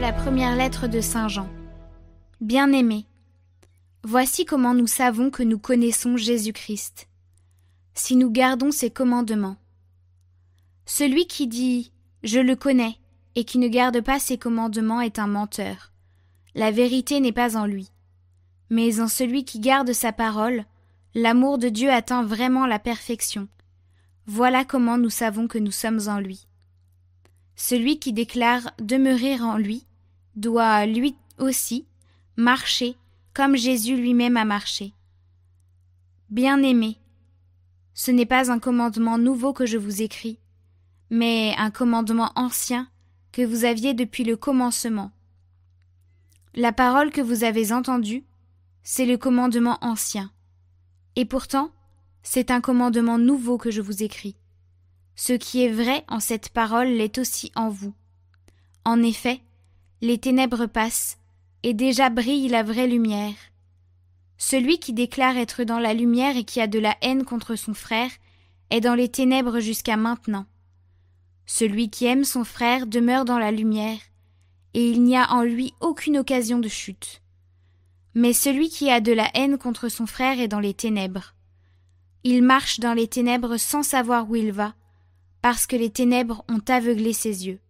la première lettre de Saint Jean. Bien-aimés, voici comment nous savons que nous connaissons Jésus-Christ, si nous gardons ses commandements. Celui qui dit Je le connais et qui ne garde pas ses commandements est un menteur. La vérité n'est pas en lui. Mais en celui qui garde sa parole, l'amour de Dieu atteint vraiment la perfection. Voilà comment nous savons que nous sommes en lui. Celui qui déclare demeurer en lui doit lui aussi marcher comme Jésus lui-même a marché. Bien-aimés, ce n'est pas un commandement nouveau que je vous écris, mais un commandement ancien que vous aviez depuis le commencement. La parole que vous avez entendue, c'est le commandement ancien. Et pourtant, c'est un commandement nouveau que je vous écris. Ce qui est vrai en cette parole l'est aussi en vous. En effet, les ténèbres passent, et déjà brille la vraie lumière. Celui qui déclare être dans la lumière et qui a de la haine contre son frère est dans les ténèbres jusqu'à maintenant. Celui qui aime son frère demeure dans la lumière, et il n'y a en lui aucune occasion de chute. Mais celui qui a de la haine contre son frère est dans les ténèbres. Il marche dans les ténèbres sans savoir où il va, parce que les ténèbres ont aveuglé ses yeux.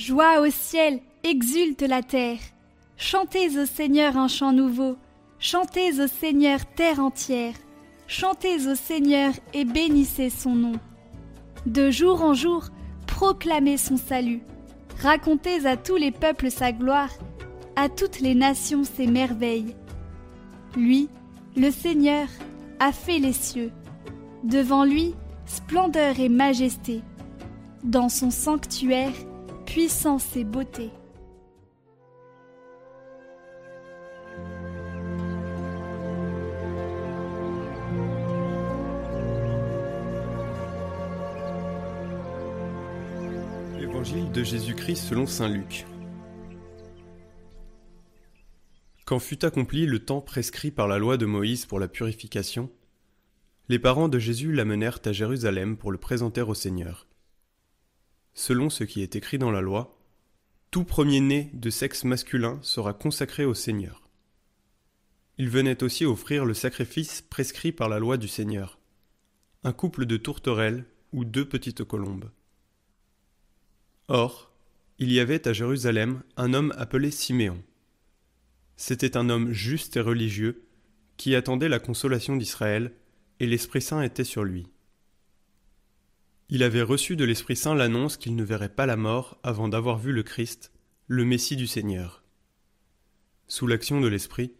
Joie au ciel, exulte la terre. Chantez au Seigneur un chant nouveau. Chantez au Seigneur terre entière. Chantez au Seigneur et bénissez son nom. De jour en jour, proclamez son salut. Racontez à tous les peuples sa gloire à toutes les nations ses merveilles. Lui, le Seigneur, a fait les cieux. Devant lui, splendeur et majesté. Dans son sanctuaire, puissance et beauté. Évangile de Jésus-Christ selon Saint Luc. Quand fut accompli le temps prescrit par la loi de Moïse pour la purification, les parents de Jésus l'amenèrent à Jérusalem pour le présenter au Seigneur. Selon ce qui est écrit dans la loi, tout premier-né de sexe masculin sera consacré au Seigneur. Il venait aussi offrir le sacrifice prescrit par la loi du Seigneur, un couple de tourterelles ou deux petites colombes. Or, il y avait à Jérusalem un homme appelé Siméon. C'était un homme juste et religieux, qui attendait la consolation d'Israël, et l'Esprit Saint était sur lui. Il avait reçu de l'Esprit Saint l'annonce qu'il ne verrait pas la mort avant d'avoir vu le Christ, le Messie du Seigneur. Sous l'action de l'Esprit,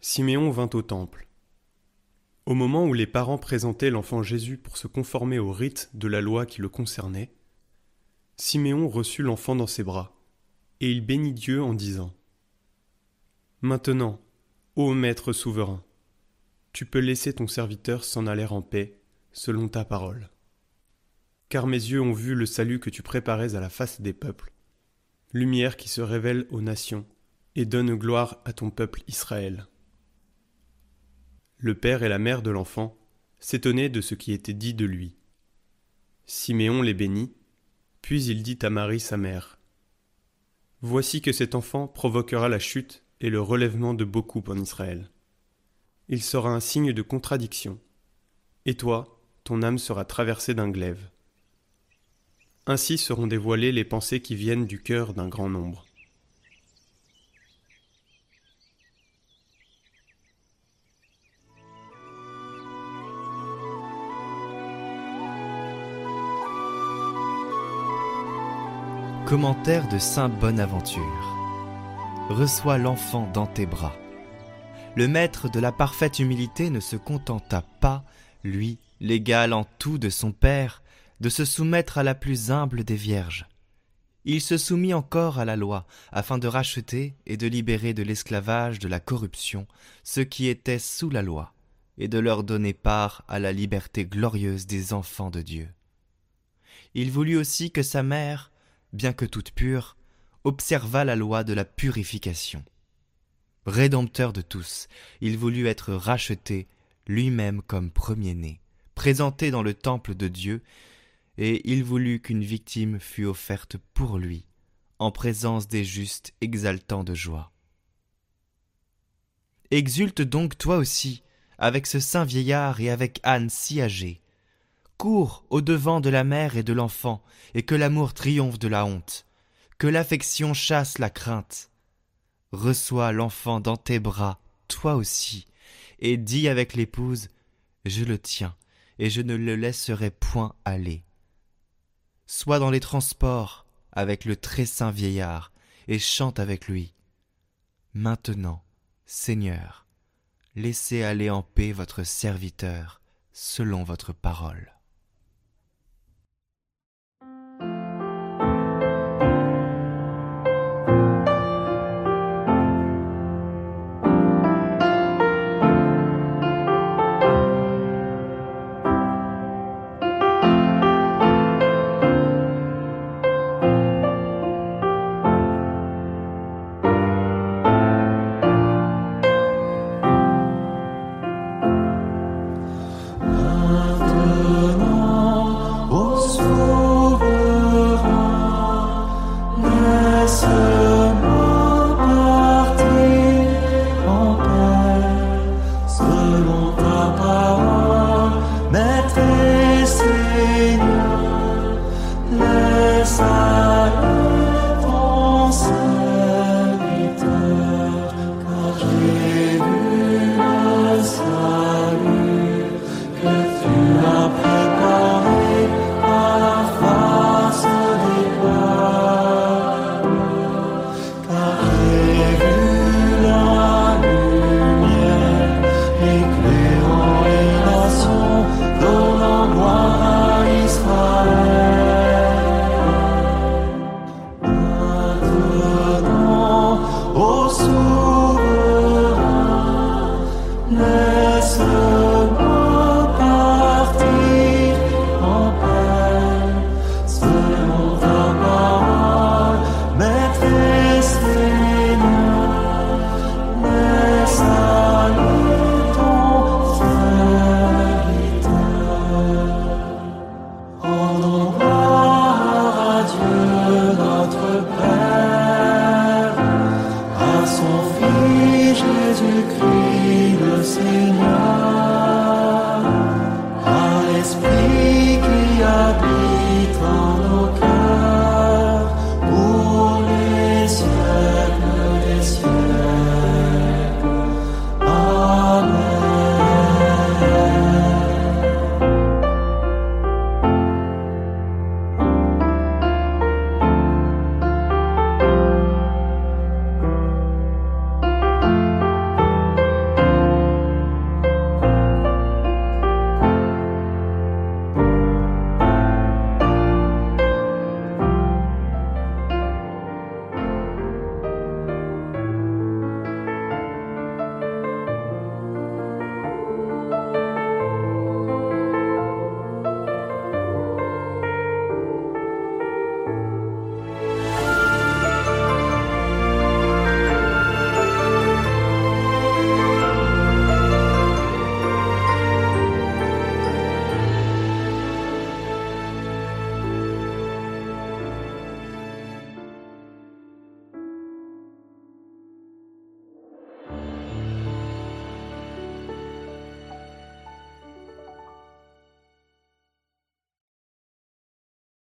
Siméon vint au temple. Au moment où les parents présentaient l'enfant Jésus pour se conformer au rite de la loi qui le concernait, Siméon reçut l'enfant dans ses bras, et il bénit Dieu en disant Maintenant, ô Maître souverain, tu peux laisser ton serviteur s'en aller en paix, selon ta parole. Car mes yeux ont vu le salut que tu préparais à la face des peuples, lumière qui se révèle aux nations et donne gloire à ton peuple Israël. Le père et la mère de l'enfant s'étonnaient de ce qui était dit de lui. Siméon les bénit, puis il dit à Marie sa mère Voici que cet enfant provoquera la chute et le relèvement de beaucoup en Israël. Il sera un signe de contradiction. Et toi, ton âme sera traversée d'un glaive. Ainsi seront dévoilées les pensées qui viennent du cœur d'un grand nombre. Commentaire de Saint Bonaventure reçois l'enfant dans tes bras. Le maître de la parfaite humilité ne se contenta pas, lui, l'égal en tout de son Père, de se soumettre à la plus humble des vierges. Il se soumit encore à la loi, afin de racheter et de libérer de l'esclavage de la corruption ceux qui étaient sous la loi, et de leur donner part à la liberté glorieuse des enfants de Dieu. Il voulut aussi que sa mère, bien que toute pure, observa la loi de la purification. Rédempteur de tous, il voulut être racheté lui-même comme premier-né, présenté dans le temple de Dieu, et il voulut qu'une victime fût offerte pour lui, en présence des justes exaltants de joie. Exulte donc toi aussi, avec ce saint vieillard et avec Anne si âgée. Cours au devant de la mère et de l'enfant, et que l'amour triomphe de la honte, que l'affection chasse la crainte. Reçois l'enfant dans tes bras, toi aussi, et dis avec l'épouse, Je le tiens, et je ne le laisserai point aller. Sois dans les transports avec le très saint vieillard, et chante avec lui. Maintenant, Seigneur, laissez aller en paix votre serviteur selon votre parole.